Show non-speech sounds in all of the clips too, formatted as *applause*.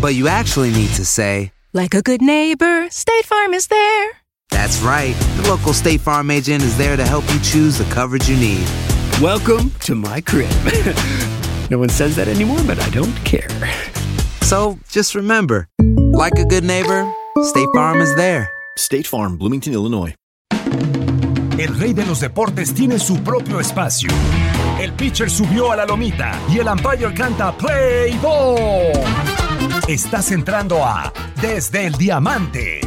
But you actually need to say, Like a good neighbor, State Farm is there. That's right. The local State Farm agent is there to help you choose the coverage you need. Welcome to my crib. *laughs* no one says that anymore, but I don't care. So just remember, like a good neighbor, State Farm is there. State Farm, Bloomington, Illinois. El rey de los deportes tiene su propio espacio. El pitcher subió a la lomita y el umpire canta Play Ball. Estás entrando a Desde el Diamante.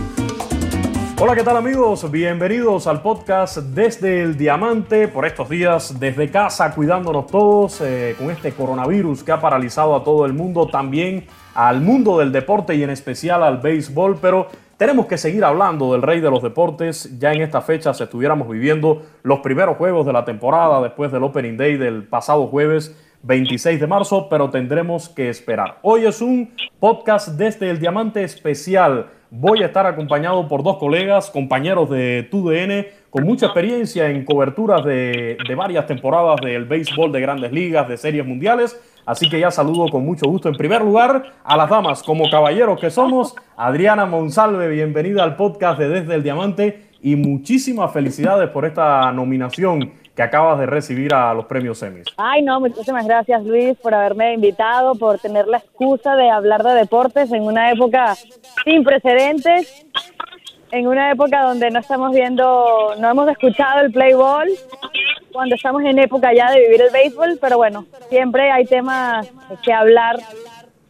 Hola, ¿qué tal amigos? Bienvenidos al podcast Desde el Diamante por estos días desde casa, cuidándonos todos eh, con este coronavirus que ha paralizado a todo el mundo, también al mundo del deporte y en especial al béisbol, pero tenemos que seguir hablando del rey de los deportes. Ya en esta fecha se estuviéramos viviendo los primeros juegos de la temporada después del Opening Day del pasado jueves 26 de marzo, pero tendremos que esperar. Hoy es un podcast desde el Diamante especial. Voy a estar acompañado por dos colegas, compañeros de TUDN, con mucha experiencia en coberturas de, de varias temporadas del béisbol de grandes ligas, de series mundiales. Así que ya saludo con mucho gusto en primer lugar a las damas, como caballeros que somos. Adriana Monsalve, bienvenida al podcast de Desde el Diamante y muchísimas felicidades por esta nominación que acabas de recibir a los premios Emmys. Ay, no, muchísimas gracias Luis por haberme invitado, por tener la excusa de hablar de deportes en una época sin precedentes, en una época donde no estamos viendo, no hemos escuchado el play ball, cuando estamos en época ya de vivir el béisbol, pero bueno, siempre hay temas que hablar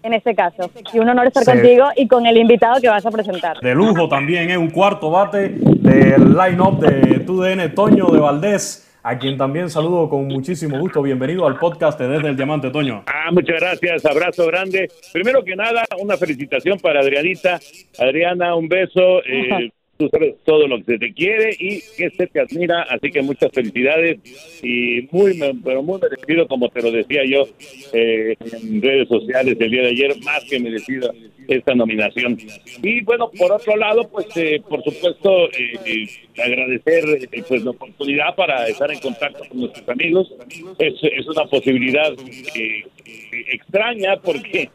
en este caso. Y un honor estar Sí. contigo y con el invitado que vas a presentar. De lujo también, es un cuarto bate del line-up de TUDN, Toño de Valdés, a quien también saludo con muchísimo gusto. Bienvenido al podcast de Desde el Diamante, Toño. Ah, muchas gracias, abrazo grande. Primero que nada, una felicitación para Adrianita. Adriana, un beso. eh, tú sabes todo lo que se te quiere y que se te admira, así que muchas felicidades y muy, pero muy merecido, como te lo decía yo eh, en redes sociales el día de ayer, más que merecido esta nominación. Y bueno, por otro lado, pues eh, por supuesto eh, eh, agradecer eh, pues la oportunidad para estar en contacto con nuestros amigos. Es, es una posibilidad extraña porque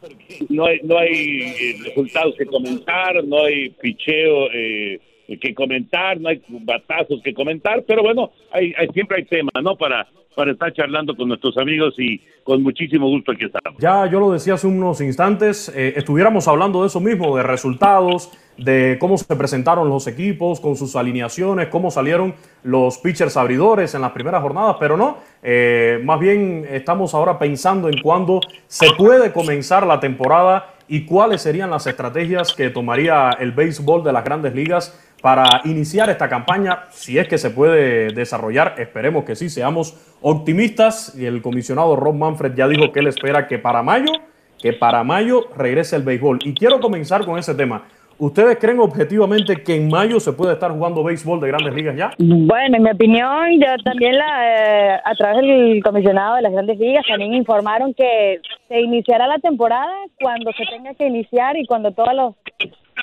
no hay no hay eh, resultados que comentar, no hay picheo eh, que comentar, no hay batazos que comentar, pero bueno, hay, siempre hay tema, ¿no? Para para estar charlando con nuestros amigos y con muchísimo gusto aquí estamos. Ya yo lo decía hace unos instantes, eh, estuviéramos hablando de eso mismo, de resultados, de cómo se presentaron los equipos con sus alineaciones, cómo salieron los pitchers abridores en las primeras jornadas, pero no, eh, más bien estamos ahora pensando en cuándo se puede comenzar la temporada y cuáles serían las estrategias que tomaría el béisbol de las grandes ligas para iniciar esta campaña, si es que se puede desarrollar, esperemos que sí, seamos optimistas. Y el comisionado Rob Manfred ya dijo que él espera que para mayo, que para mayo regrese el béisbol. Y quiero comenzar con ese tema. ¿Ustedes creen objetivamente que en mayo se puede estar jugando béisbol de grandes ligas ya? Bueno, en mi opinión, ya también la, eh, a través del comisionado de las grandes ligas también informaron que se iniciará la temporada cuando se tenga que iniciar y cuando todos los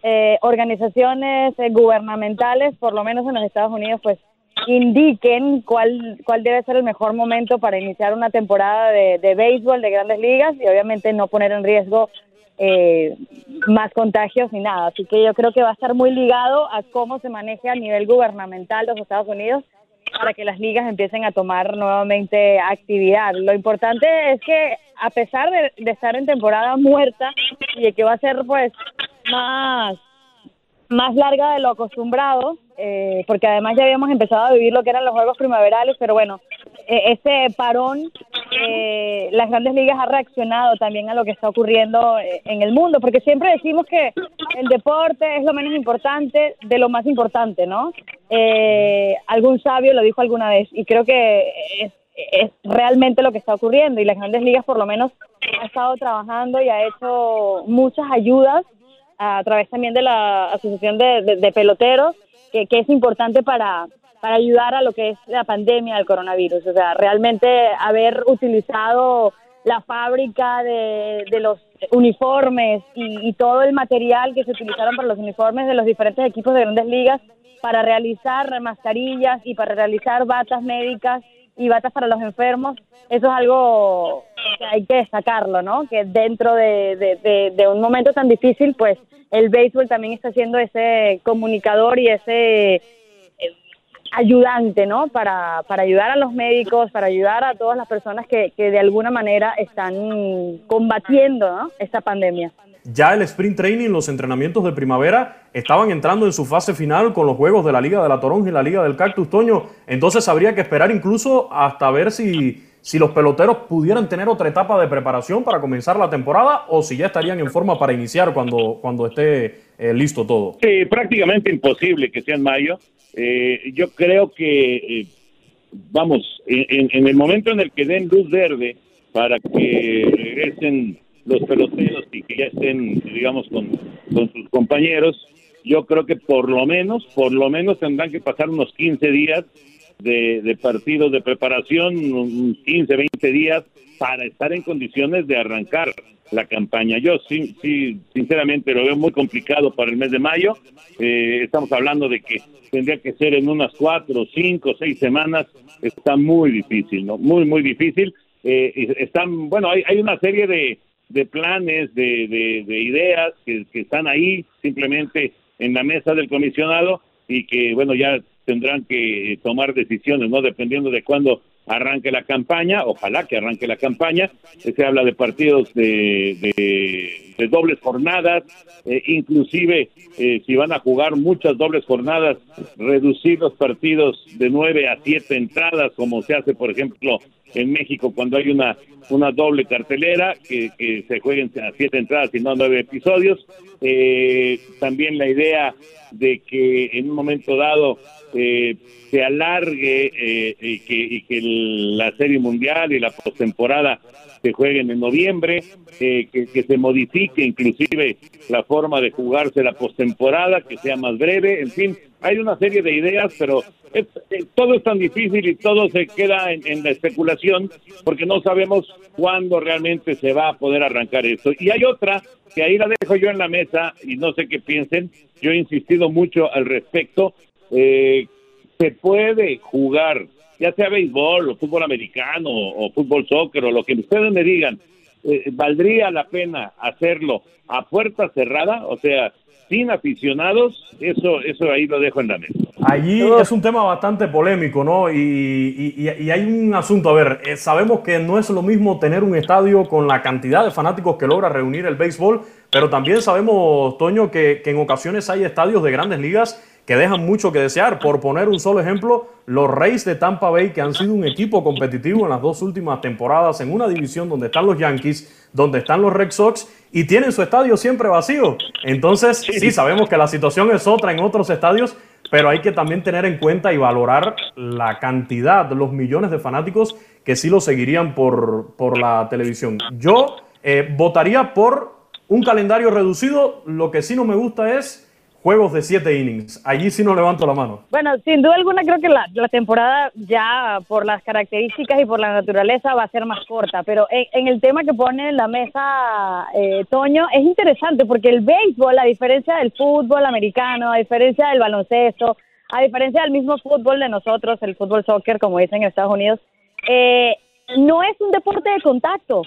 eh, organizaciones eh, gubernamentales, por lo menos en los Estados Unidos, pues indiquen cuál, cuál debe ser el mejor momento para iniciar una temporada de, de béisbol de grandes ligas y obviamente no poner en riesgo eh, más contagios ni nada. Así que yo creo que va a estar muy ligado a cómo se maneja a nivel gubernamental los Estados Unidos para que las ligas empiecen a tomar nuevamente actividad. Lo importante es que a pesar de, de estar en temporada muerta y de que va a ser pues más más larga de lo acostumbrado, eh, porque además ya habíamos empezado a vivir lo que eran los juegos primaverales, pero bueno, eh, este parón, eh, las grandes ligas ha reaccionado también a lo que está ocurriendo eh, en el mundo, porque siempre decimos que el deporte es lo menos importante de lo más importante, ¿no? Eh, algún sabio lo dijo alguna vez y creo que es, es realmente lo que está ocurriendo y las grandes ligas por lo menos ha estado trabajando y ha hecho muchas ayudas a través también de la Asociación de, de, de Peloteros, que, que, es importante para, para ayudar a lo que es la pandemia del coronavirus. O sea, realmente haber utilizado la fábrica de, de los uniformes y, todo el material que se utilizaron para los uniformes de los diferentes equipos de grandes ligas para realizar mascarillas y para realizar batas médicas y batas para los enfermos, eso es algo que hay que destacarlo, ¿no? Que dentro de, de, un momento tan difícil, pues el béisbol también está siendo ese comunicador y ese ayudante, ¿no? Para, para ayudar a los médicos, para ayudar a todas las personas que, que de alguna manera están combatiendo ¿no? esta pandemia ya el sprint training, los entrenamientos de primavera estaban entrando en su fase final con los juegos de la Liga de la Toronja y la Liga del Cactus Toño. Entonces habría que esperar incluso hasta ver si, si los peloteros pudieran tener otra etapa de preparación para comenzar la temporada o si ya estarían en forma para iniciar cuando, cuando esté eh, listo todo. Sí, prácticamente imposible que sea en mayo. Eh, yo creo que, eh, vamos, en, en el momento en el que den luz verde para que regresen los peloteros y que ya estén, digamos, con, con sus compañeros, yo creo que por lo menos, por lo menos tendrán que pasar unos 15 días de, de partidos de preparación, 15, 20 días, para estar en condiciones de arrancar la campaña. Yo sí, sí, sinceramente lo veo muy complicado para el mes de mayo. Eh, estamos hablando de que tendría que ser en unas cuatro, cinco, seis semanas. Está muy difícil, ¿no? Muy, muy difícil. Eh, están, bueno, hay, hay una serie de, de planes, de, de, de ideas que, que, están ahí simplemente en la mesa del comisionado y que, bueno, ya tendrán que tomar decisiones, ¿no? Dependiendo de cuándo arranque la campaña, ojalá que arranque la campaña, se habla de partidos de, de, de dobles jornadas, eh, inclusive eh, si van a jugar muchas dobles jornadas, reducir los partidos de nueve a siete entradas, como se hace, por ejemplo, en México cuando hay una, una doble cartelera, que, que se jueguen a siete entradas y no a nueve episodios. Eh, también la idea de que en un momento dado eh, se alargue eh, y, que, y que la Serie Mundial y la postemporada se jueguen en noviembre, eh, que, que, se modifique inclusive la forma de jugarse la postemporada, que sea más breve, en fin, hay una serie de ideas, pero eh, todo es tan difícil y todo se queda en, la especulación porque no sabemos cuándo realmente se va a poder arrancar esto. Y hay otra que ahí la dejo yo en la mesa y no sé qué piensen, yo he insistido mucho al respecto, eh, se puede jugar, ya sea béisbol o fútbol americano o, o fútbol soccer o lo que ustedes me digan, eh, ¿valdría la pena hacerlo a puerta cerrada? O sea, sin aficionados, eso, eso ahí lo dejo en la mesa. Allí es un tema bastante polémico, ¿no? Y, y, y hay un asunto, a ver, eh, sabemos que no es lo mismo tener un estadio con la cantidad de fanáticos que logra reunir el béisbol, pero también sabemos, Toño, que, que en ocasiones hay estadios de grandes ligas que dejan mucho que desear. Por poner un solo ejemplo, los Rays de Tampa Bay, que han sido un equipo competitivo en las dos últimas temporadas, en una división donde están los Yankees, donde están los Red Sox, y tienen su estadio siempre vacío. Entonces, sí, sabemos que la situación es otra en otros estadios, pero hay que también tener en cuenta y valorar la cantidad, los millones de fanáticos que sí lo seguirían por, por la televisión. Yo eh, votaría por un calendario reducido, lo que sí no me gusta es juegos de siete innings. Allí sí no levanto la mano. Bueno, sin duda alguna creo que la, temporada ya por las características y por la naturaleza va a ser más corta, pero en, el tema que pone en la mesa eh, Toño es interesante porque el béisbol, a diferencia del fútbol americano, a diferencia del baloncesto, a diferencia del mismo fútbol de nosotros, el fútbol soccer, como dicen en Estados Unidos, eh, no es un deporte de contacto.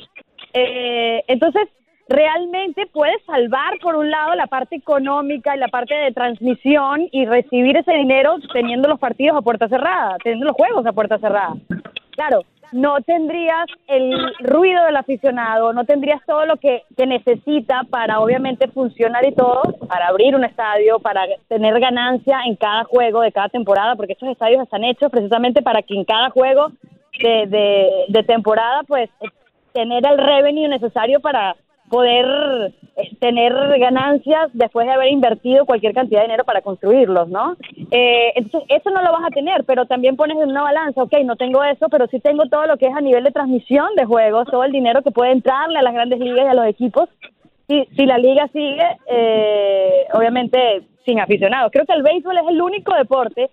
Eh, entonces, realmente puedes salvar, por un lado, la parte económica y la parte de transmisión y recibir ese dinero teniendo los partidos a puerta cerrada, teniendo los juegos a puerta cerrada. Claro, no tendrías el ruido del aficionado, no tendrías todo lo que, que necesita para obviamente funcionar y todo, para abrir un estadio, para tener ganancia en cada juego de cada temporada, porque esos estadios están hechos precisamente para que en cada juego de, de temporada, pues, tener el revenue necesario para poder eh, tener ganancias después de haber invertido cualquier cantidad de dinero para construirlos, ¿no? Eh, entonces, eso no lo vas a tener, pero también pones en una balanza, ok, no tengo eso, pero sí tengo todo lo que es a nivel de transmisión de juegos, todo el dinero que puede entrarle a las grandes ligas y a los equipos. Y si la liga sigue, eh, obviamente sin aficionados. Creo que el béisbol es el único deporte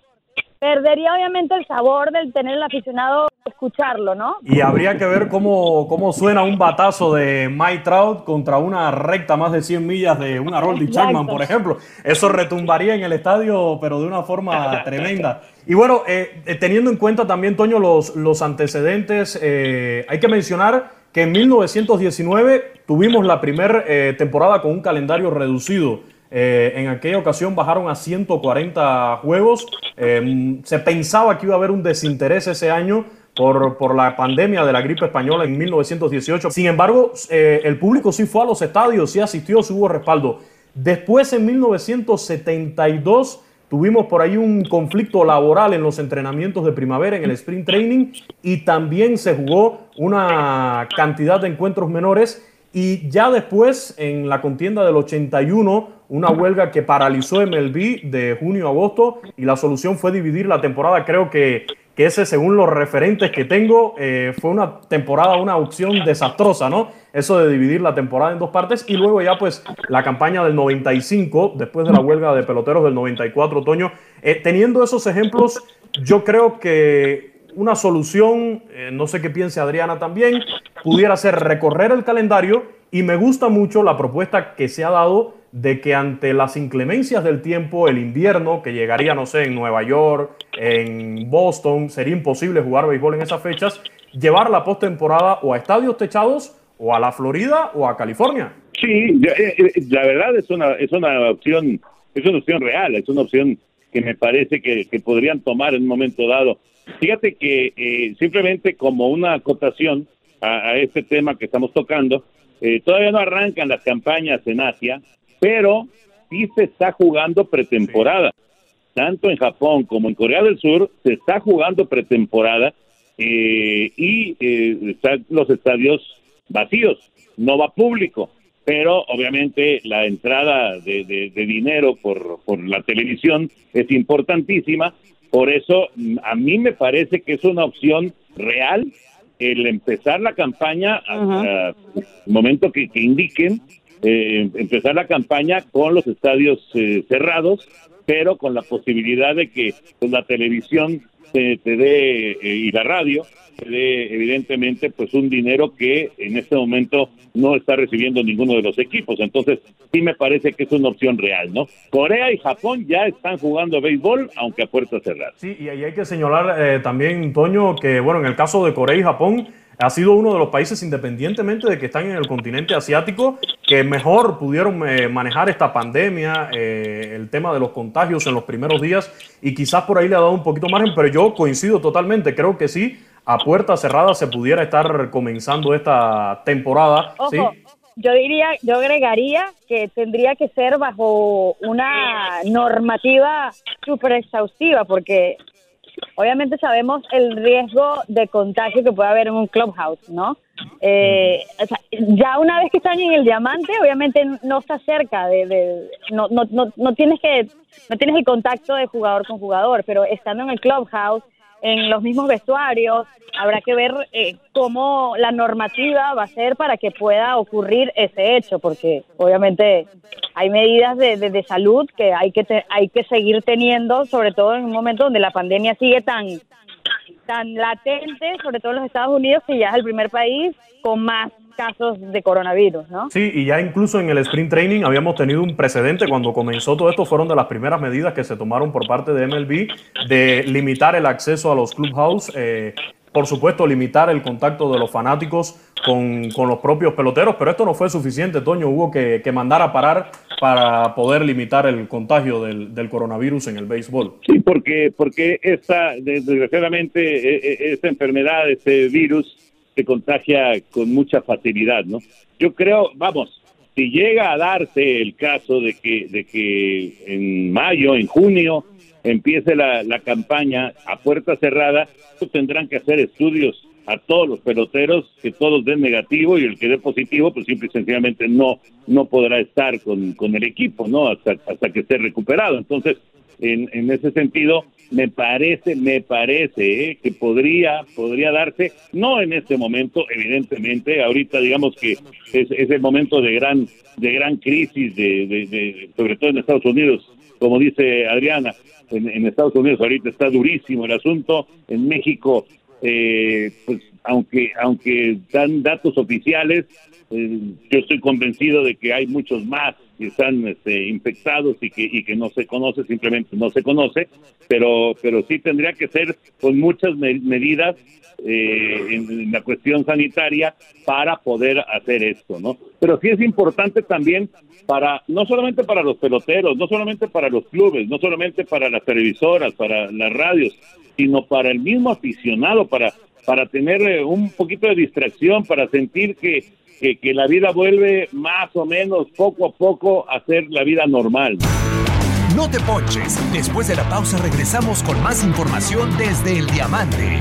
perdería obviamente el sabor del tener el aficionado escucharlo, ¿no? Y habría que ver cómo, cómo suena un batazo de Mike Trout contra una recta más de 100 millas de una Roldy Chapman, por ejemplo. Eso retumbaría en el estadio, pero de una forma tremenda. Y bueno, eh, eh, teniendo en cuenta también, Toño, los, los antecedentes, eh, hay que mencionar que en 1919 tuvimos la primera temporada con un calendario reducido. Eh, en aquella ocasión bajaron a 140 juegos. Eh, se pensaba que iba a haber un desinterés ese año por, por, la pandemia de la gripe española en 1918. Sin embargo, eh, el público sí fue a los estadios, sí asistió, hubo respaldo. Después, en 1972, tuvimos por ahí un conflicto laboral en los entrenamientos de primavera, en el sprint training, y también se jugó una cantidad de encuentros menores. Y ya después, en la contienda del 81, una huelga que paralizó MLB de junio a agosto y la solución fue dividir la temporada. Creo que, que ese, según los referentes que tengo, eh, fue una temporada, una opción desastrosa, ¿no? Eso de dividir la temporada en dos partes y luego ya pues la campaña del 95, después de la huelga de peloteros del 94 otoño. Eh, teniendo esos ejemplos, yo creo que una solución, eh, no sé qué piense Adriana también, pudiera ser recorrer el calendario y me gusta mucho la propuesta que se ha dado de que ante las inclemencias del tiempo, el invierno, que llegaría, no sé, en Nueva York, en Boston, sería imposible jugar béisbol en esas fechas, llevar la postemporada o a estadios techados o a la Florida o a California. Sí, eh, eh, la verdad es una, es una opción, es una opción real, es una opción que me parece que, podrían tomar en un momento dado. Fíjate que eh, simplemente como una acotación a, este tema que estamos tocando, todavía no arrancan las campañas en Asia, pero sí se está jugando pretemporada. Tanto en Japón como en Corea del Sur se está jugando pretemporada eh, y eh, están los estadios vacíos, no va público, pero obviamente la entrada de, dinero por, por la televisión es importantísima, por eso a mí me parece que es una opción real el empezar la campaña el momento que indiquen eh, empezar la campaña con los estadios eh, cerrados, pero con la posibilidad de que pues, la televisión te, dé eh, y la radio te dé evidentemente pues un dinero que en este momento no está recibiendo ninguno de los equipos. Entonces sí me parece que es una opción real, ¿no? Corea y Japón ya están jugando béisbol, aunque a puertas cerradas. Sí, y ahí hay que señalar también, Toño, que bueno, en el caso de Corea y Japón, ha sido uno de los países, independientemente de que están en el continente asiático, que mejor pudieron eh, manejar esta pandemia, eh, el tema de los contagios en los primeros días, y quizás por ahí le ha dado un poquito margen, pero yo coincido totalmente, creo que sí, a puerta cerrada se pudiera estar comenzando esta temporada. Yo diría, yo agregaría que tendría que ser bajo una normativa súper exhaustiva, porque obviamente sabemos el riesgo de contagio que puede haber en un clubhouse, ¿no? Eh, ya una vez que están en el diamante, obviamente no está cerca de, no, no, no, no tienes que, no tienes el contacto de jugador con jugador, pero estando en el clubhouse, en los mismos vestuarios. Habrá que ver eh, cómo la normativa va a ser para que pueda ocurrir ese hecho, porque obviamente hay medidas de, de, salud que hay que hay que seguir teniendo, sobre todo en un momento donde la pandemia sigue tan tan latente, sobre todo en los Estados Unidos, que ya es el primer país con más casos de coronavirus, ¿no? Sí, y ya incluso en el sprint training habíamos tenido un precedente cuando comenzó todo esto, fueron de las primeras medidas que se tomaron por parte de MLB de limitar el acceso a los clubhouse, eh, por supuesto limitar el contacto de los fanáticos con, con, los propios peloteros, pero esto no fue suficiente, Toño, hubo que, que mandar a parar para poder limitar el contagio del, del, coronavirus en el béisbol. Sí, porque, porque esta, desgraciadamente, e, e, esta enfermedad, este virus, se contagia con mucha facilidad, ¿no? Yo creo, vamos, si llega a darse el caso de que, de que en mayo, en junio, empiece la, la campaña a puerta cerrada, pues tendrán que hacer estudios a todos los peloteros, que todos den negativo y el que dé positivo, pues simple y sencillamente no, no podrá estar con, con el equipo, ¿no? Hasta, hasta que esté recuperado. Entonces, en, en ese sentido, me parece, me parece ¿eh? que podría, podría darse, no en este momento, evidentemente, ahorita digamos que es, es el momento de gran, de gran crisis, de, de, sobre todo en Estados Unidos, como dice Adriana, en, Estados Unidos ahorita está durísimo el asunto, en México, eh, pues aunque, aunque dan datos oficiales, eh, yo estoy convencido de que hay muchos más que están este, infectados y que, y que no se conoce, simplemente no se conoce, pero, pero sí tendría que ser con muchas medidas eh, en, la cuestión sanitaria para poder hacer esto, ¿no? Pero sí es importante también para, no solamente para los peloteros, no solamente para los clubes, no solamente para las televisoras, para las radios, sino para el mismo aficionado, para, para tener eh, un poquito de distracción, para sentir que que, la vida vuelve más o menos poco a poco a ser la vida normal. No te ponches. Después de la pausa regresamos con más información desde el diamante.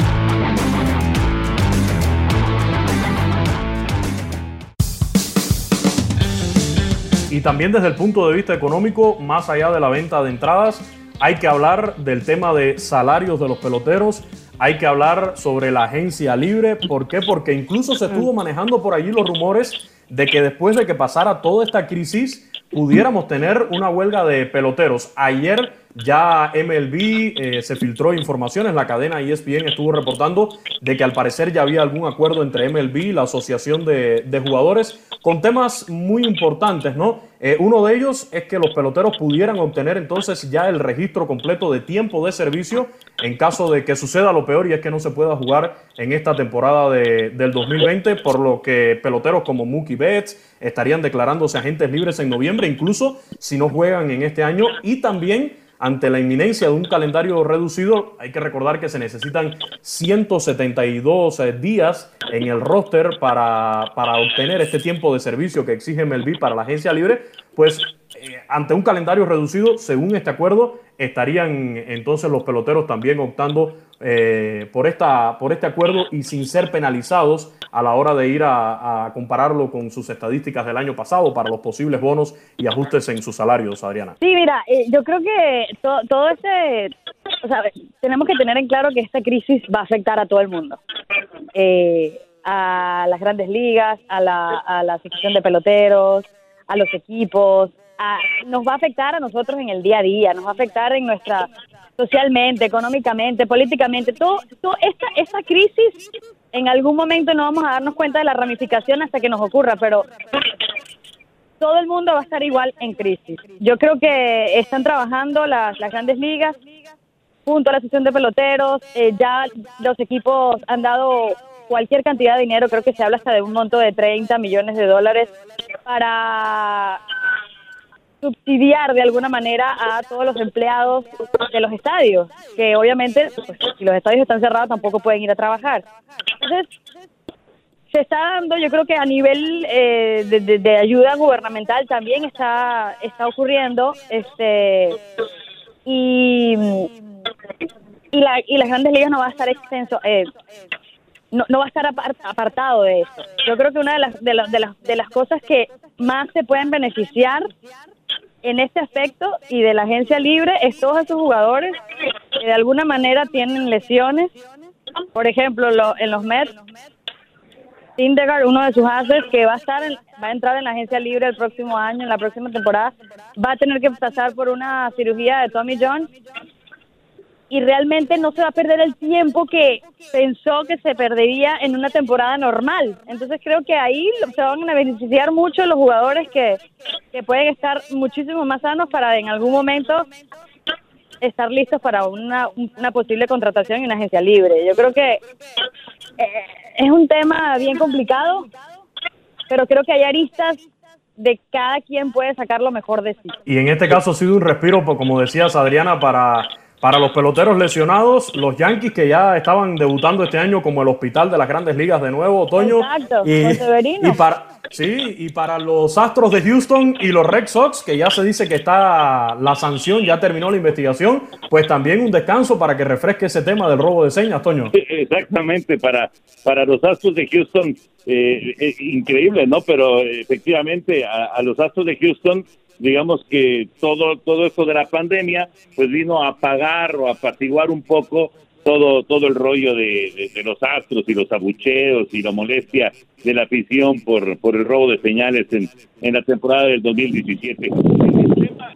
Y también desde el punto de vista económico, más allá de la venta de entradas, hay que hablar del tema de salarios de los peloteros hay que hablar sobre la agencia libre. ¿Por qué? Porque incluso se estuvo manejando por allí los rumores de que después de que pasara toda esta crisis, pudiéramos tener una huelga de peloteros. Ayer ya MLB eh, se filtró informaciones, la cadena ESPN estuvo reportando de que al parecer ya había algún acuerdo entre MLB y la Asociación de, Jugadores con temas muy importantes, ¿no? Eh, uno de ellos es que los peloteros pudieran obtener entonces ya el registro completo de tiempo de servicio en caso de que suceda lo peor y es que no se pueda jugar en esta temporada de, del 2020, por lo que peloteros como Mookie Betts estarían declarándose agentes libres en noviembre, incluso si no juegan en este año y también ante la inminencia de un calendario reducido, hay que recordar que se necesitan 172 eh, días en el roster para, para obtener este tiempo de servicio que exige MLB para la agencia libre, pues eh, ante un calendario reducido, según este acuerdo, estarían entonces los peloteros también optando eh, por, esta, por este acuerdo y sin ser penalizados a la hora de ir a, compararlo con sus estadísticas del año pasado para los posibles bonos y ajustes en sus salarios, Adriana. Sí, mira, eh, yo creo que todo este, tenemos que tener en claro que esta crisis va a afectar a todo el mundo. Eh, a las grandes ligas, a la, a la sección de peloteros, a los equipos, nos va a afectar a nosotros en el día a día, nos va a afectar en nuestra socialmente, económicamente, políticamente, todo, todo esta, esta crisis en algún momento no vamos a darnos cuenta de la ramificación hasta que nos ocurra, pero todo el mundo va a estar igual en crisis. Yo creo que están trabajando las, las grandes ligas junto a la sesión de peloteros, eh, ya los equipos han dado cualquier cantidad de dinero, creo que se habla hasta de un monto de 30 millones de dólares para subsidiar de alguna manera a todos los empleados de los estadios, que obviamente pues, si los estadios están cerrados tampoco pueden ir a trabajar. Entonces, se está dando, yo creo que a nivel eh, de, ayuda gubernamental también está está ocurriendo, este y y, la, y las grandes ligas no va a estar extenso, eh, no, no va a estar apartado de eso. Yo creo que una de las, de, las, de, las, de las cosas que más se pueden beneficiar en este aspecto y de la agencia libre es todos esos jugadores que de alguna manera tienen lesiones. Por ejemplo, lo, en los Mets, Syndergaard, uno de sus haces que va a estar va a entrar en la agencia libre el próximo año, en la próxima temporada, va a tener que pasar por una cirugía de Tommy John y realmente no se va a perder el tiempo que pensó que se perdería en una temporada normal. Entonces creo que ahí se van a beneficiar mucho los jugadores que, que pueden estar muchísimo más sanos para en algún momento estar listos para una, una posible contratación en una agencia libre. Yo creo que eh, es un tema bien complicado, pero creo que hay aristas de cada quien puede sacar lo mejor de sí. Y en este caso ha sido un respiro, pues, como decías Adriana, para para los peloteros lesionados, los Yankees que ya estaban debutando este año como el hospital de las grandes ligas de nuevo, otoño. Exacto, y, y para, sí, y para los Astros de Houston y los Red Sox, que ya se dice que está la sanción, ya terminó la investigación, pues también un descanso para que refresque ese tema del robo de señas, Toño. Exactamente, para, para los Astros de Houston, eh, eh, increíble, ¿no? Pero efectivamente a los Astros de Houston digamos que todo todo esto de la pandemia pues vino a apagar o a apaciguar un poco todo todo el rollo de, los astros y los abucheos y la molestia de la afición por por el robo de señales en, en la temporada del 2017 tema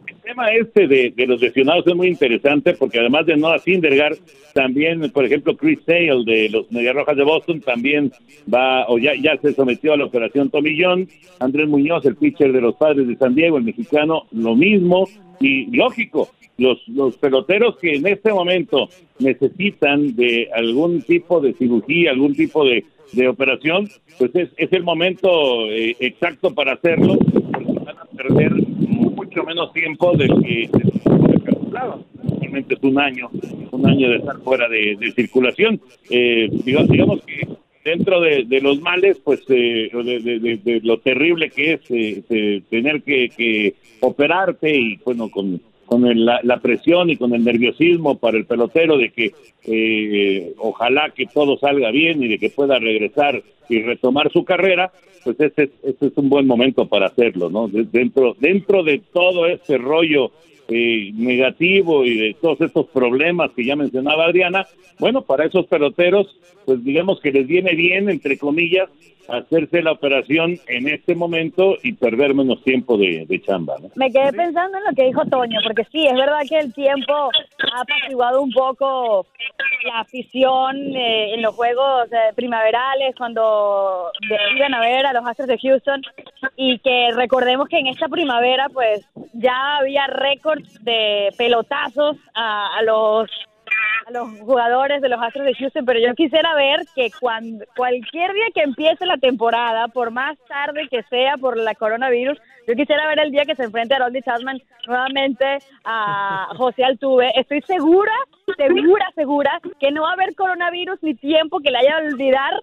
este de, los lesionados es muy interesante porque además de Noah Syndergaard, también, por ejemplo, Chris Sale de los Medias Rojas de Boston también va, o ya, ya se sometió a la operación John. Andrés Muñoz, el pitcher de los Padres de San Diego, el mexicano, lo mismo. Y lógico, los, los peloteros que en este momento necesitan de algún tipo de cirugía, algún tipo de, de operación, pues es, es el momento eh, exacto para hacerlo, van a perder mucho menos tiempo del que se calculaba. Realmente es un año, un año de estar fuera de, circulación. Eh, digamos, que dentro de, los males, pues eh, de, lo terrible que es eh, tener que, que operarte y bueno, con con la, presión y con el nerviosismo para el pelotero de que eh, ojalá que todo salga bien y de que pueda regresar y retomar su carrera, pues este, este es un buen momento para hacerlo, ¿no? Dentro, dentro de todo este rollo eh, negativo y de todos estos problemas que ya mencionaba Adriana, bueno, para esos peloteros, pues digamos que les viene bien, entre comillas, hacerse la operación en este momento y perder menos tiempo de, chamba. Me quedé pensando en lo que dijo Toño, porque sí, es verdad que el tiempo ha apaciguado un poco la afición eh, en los juegos eh, primaverales cuando iban a ver a los Astros de Houston y que recordemos que en esta primavera pues ya había récords de pelotazos a los los jugadores de los Astros de Houston, pero yo quisiera ver que cuando cualquier día que empiece la temporada, por más tarde que sea por la coronavirus, yo quisiera ver el día que se enfrente a Rodney Chapman nuevamente a José Altuve. Estoy segura, segura, segura que no va a haber coronavirus ni tiempo que le haya olvidar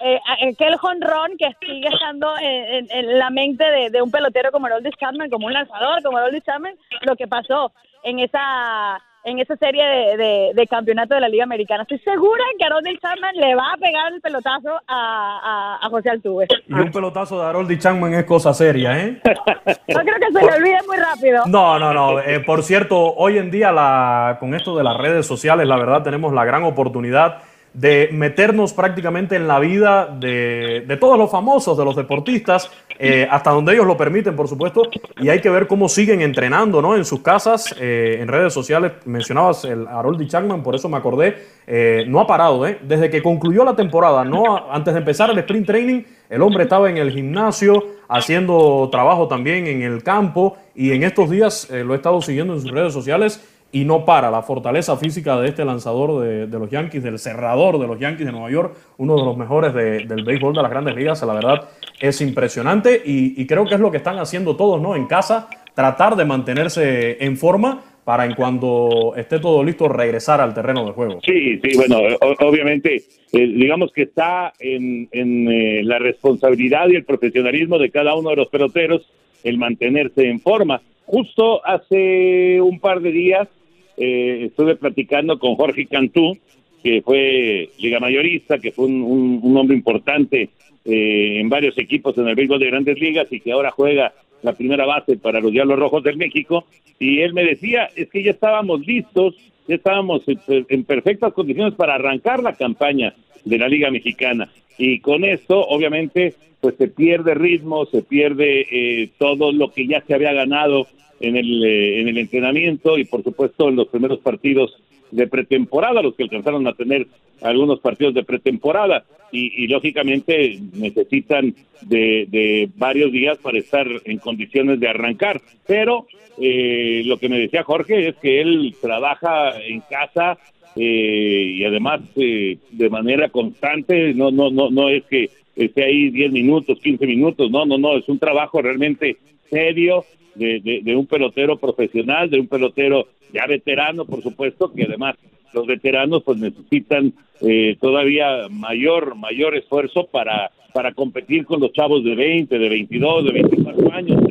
eh, aquel jonrón que sigue estando en, la mente de, un pelotero como Rodney Chapman, como un lanzador como Rodney Chapman, lo que pasó en esa en esa serie de, campeonato de la Liga Americana. Estoy segura que Harold Chapman le va a pegar el pelotazo a, José Altuve. Y un pelotazo de Harold Chapman es cosa seria, ¿eh? *laughs* no creo que se le olvide muy rápido. No, no, no. Eh, por cierto, hoy en día la, con esto de las redes sociales, la verdad tenemos la gran oportunidad de meternos prácticamente en la vida de, todos los famosos, de los deportistas, eh, hasta donde ellos lo permiten, por supuesto, y hay que ver cómo siguen entrenando ¿no? en sus casas, eh, en redes sociales. Mencionabas el Harold Chapman, por eso me acordé, eh, no ha parado, desde que concluyó la temporada, no antes de empezar el sprint training, el hombre estaba en el gimnasio haciendo trabajo también en el campo y en estos días lo he estado siguiendo en sus redes sociales y no para. La fortaleza física de este lanzador de, los Yankees, del cerrador de los Yankees de Nueva York, uno de los mejores del béisbol de las grandes ligas, la verdad es impresionante y, creo que es lo que están haciendo todos ¿no? en casa, tratar de mantenerse en forma para en cuando esté todo listo regresar al terreno de juego. Sí, sí, bueno, obviamente, eh, digamos que está en, eh, la responsabilidad y el profesionalismo de cada uno de los peloteros el mantenerse en forma. Justo hace un par de días eh, estuve platicando con Jorge Cantú, que fue liga mayorista, que fue un, hombre importante eh, en varios equipos en el béisbol de grandes ligas y que ahora juega la primera base para los Diablos Rojos del México, y él me decía, es que ya estábamos listos, ya estábamos en perfectas condiciones para arrancar la campaña de la Liga Mexicana. Y con esto, obviamente, pues se pierde ritmo, se pierde eh, todo lo que ya se había ganado en el, eh, en el entrenamiento y por supuesto en los primeros partidos de pretemporada, los que alcanzaron a tener algunos partidos de pretemporada y, lógicamente necesitan de, varios días para estar en condiciones de arrancar. Pero eh, lo que me decía Jorge es que él trabaja en casa eh, y además eh, de manera constante, no, no, no, no es que esté ahí 10 minutos, 15 minutos, no, no, no, es un trabajo realmente serio de, de, un pelotero profesional, de un pelotero ya veterano, por supuesto, que además los veteranos pues necesitan eh, todavía mayor mayor esfuerzo para para competir con los chavos de 20, de 22, de 24 años,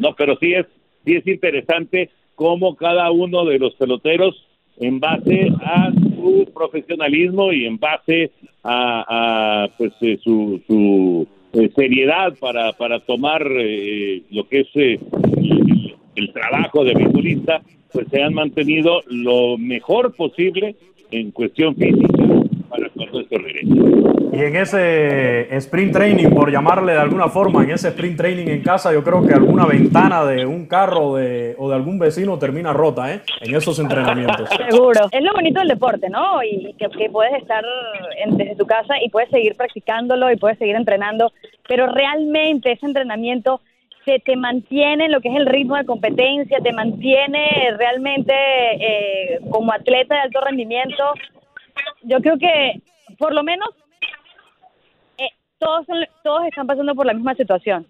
¿no? Pero sí es sí es interesante cómo cada uno de los peloteros en base a su profesionalismo y en base a, pues eh, su, su eh, seriedad para, para tomar eh, lo que es el, trabajo de beisbolista, pues se han mantenido lo mejor posible en cuestión física para cuando esto regrese. Y en ese sprint training, por llamarle de alguna forma, en ese sprint training en casa, yo creo que alguna ventana de un carro de, o de algún vecino termina rota, ¿eh? En esos entrenamientos. Seguro. Es lo bonito del deporte, ¿no? Y que, puedes estar desde tu casa y puedes seguir practicándolo y puedes seguir entrenando, pero realmente ese entrenamiento te, te mantiene en lo que es el ritmo de competencia, te mantiene realmente eh, como atleta de alto rendimiento. Yo creo que por lo menos todos, todos están pasando por la misma situación.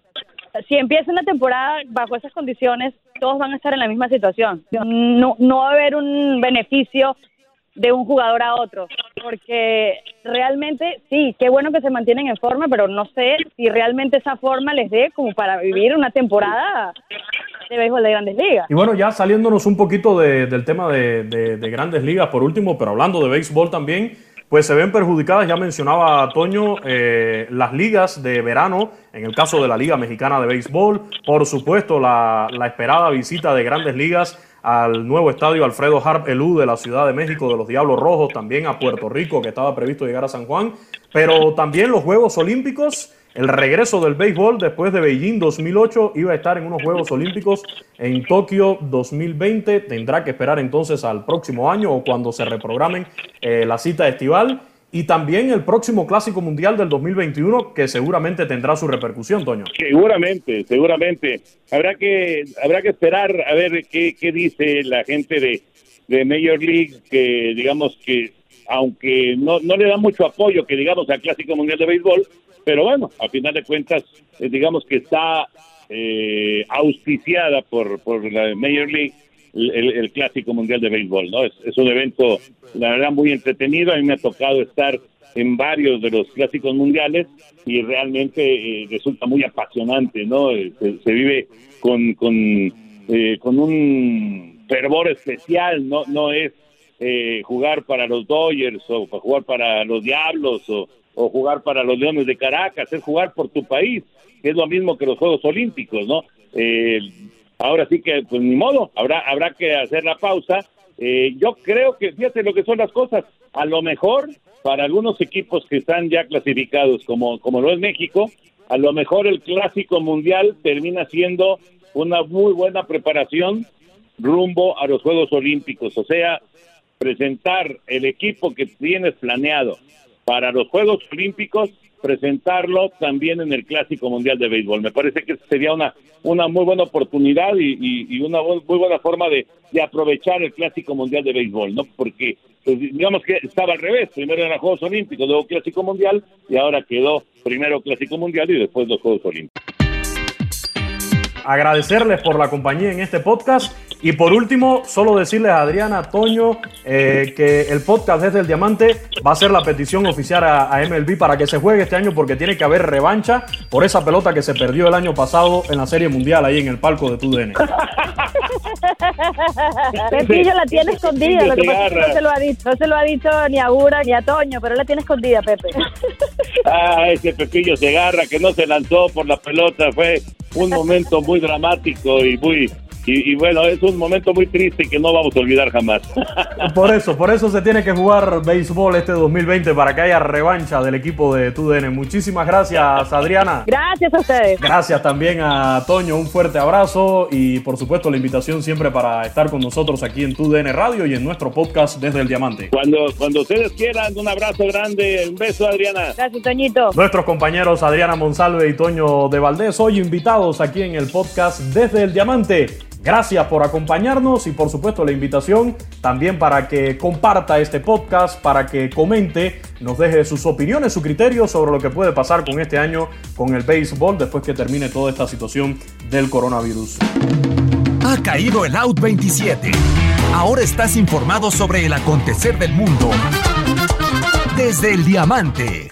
Si empieza una temporada bajo esas condiciones, todos van a estar en la misma situación. No, no va a haber un beneficio de un jugador a otro, porque realmente sí, qué bueno que se mantienen en forma, pero no sé si realmente esa forma les dé como para vivir una temporada de béisbol de grandes ligas. Y bueno, ya saliéndonos un poquito del tema de, de grandes ligas por último, pero hablando de béisbol también, pues se ven perjudicadas, ya mencionaba Toño, eh, las ligas de verano, en el caso de la Liga Mexicana de Béisbol, por supuesto la, esperada visita de grandes ligas al nuevo estadio Alfredo Harp Elú de la Ciudad de México de los Diablos Rojos, también a Puerto Rico, que estaba previsto llegar a San Juan, pero también los Juegos Olímpicos el regreso del béisbol después de Beijing 2008 iba a estar en unos Juegos Olímpicos en Tokio 2020. Tendrá que esperar entonces al próximo año o cuando se reprogramen eh, la cita estival. Y también el próximo Clásico Mundial del 2021 que seguramente tendrá su repercusión, Toño. Seguramente, seguramente. Habrá que, habrá que esperar a ver qué, qué dice la gente de, de Major League, que digamos que aunque no, no le da mucho apoyo, que digamos, al Clásico Mundial de Béisbol, pero bueno, a final de cuentas, eh, digamos que está eh, auspiciada por, por la Major League el, Clásico Mundial de Béisbol, ¿no? Es, un evento, la verdad, muy entretenido. A mí me ha tocado estar en varios de los clásicos mundiales y realmente eh, resulta muy apasionante, ¿no? Se, vive con, con, con un fervor especial, no, no es jugar para los Dodgers o jugar para los Diablos o, o jugar para los Leones de Caracas, es jugar por tu país, que es lo mismo que los Juegos Olímpicos, ¿no? Eh, ahora sí que, pues ni modo, habrá, habrá que hacer la pausa. Eh, yo creo que, fíjate lo que son las cosas, a lo mejor para algunos equipos que están ya clasificados, como, como lo es México, a lo mejor el clásico mundial termina siendo una muy buena preparación rumbo a los Juegos Olímpicos, o sea, presentar el equipo que tienes planeado para los Juegos Olímpicos presentarlo también en el Clásico Mundial de Béisbol. Me parece que sería una, una muy buena oportunidad y, una muy buena forma de, aprovechar el Clásico Mundial de Béisbol, ¿no? Porque pues, digamos que estaba al revés, primero eran Juegos Olímpicos, luego Clásico Mundial y ahora quedó primero Clásico Mundial y después los Juegos Olímpicos agradecerles por la compañía en este podcast. Y por último, solo decirles a Adriana, Toño, eh, que el podcast desde el Diamante va a ser la petición oficial a, MLB para que se juegue este año porque tiene que haber revancha por esa pelota que se perdió el año pasado en la Serie Mundial ahí en el palco de TUDN. *laughs* Pepillo la tiene escondida, lo que pasa es que no se lo ha dicho, no se lo ha dicho ni a Ura ni a Toño, pero la tiene escondida, Pepe. *laughs* Ah, ese Pepillo Segarra que no se lanzó por la pelota fue un momento muy dramático y muy y, bueno, es un momento muy triste que no vamos a olvidar jamás. *laughs* Por eso, por eso se tiene que jugar béisbol este 2020 para que haya revancha del equipo de TUDN. Muchísimas gracias, Adriana. Gracias a ustedes. Gracias también a Toño, un fuerte abrazo y por supuesto la invitación siempre para estar con nosotros aquí en TUDN Radio y en nuestro podcast desde el Diamante. Cuando, cuando ustedes quieran, un abrazo grande, un beso, Adriana. Gracias, Toñito. Nuestros compañeros Adriana Monsalve y Toño de Valdés, hoy invitados aquí en el podcast desde el Diamante. Gracias por acompañarnos y por supuesto la invitación también para que comparta este podcast, para que comente, nos deje sus opiniones, su criterio sobre lo que puede pasar con este año con el béisbol después que termine toda esta situación del coronavirus. Ha caído el Out 27. Ahora estás informado sobre el acontecer del mundo desde el diamante.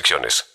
restricciones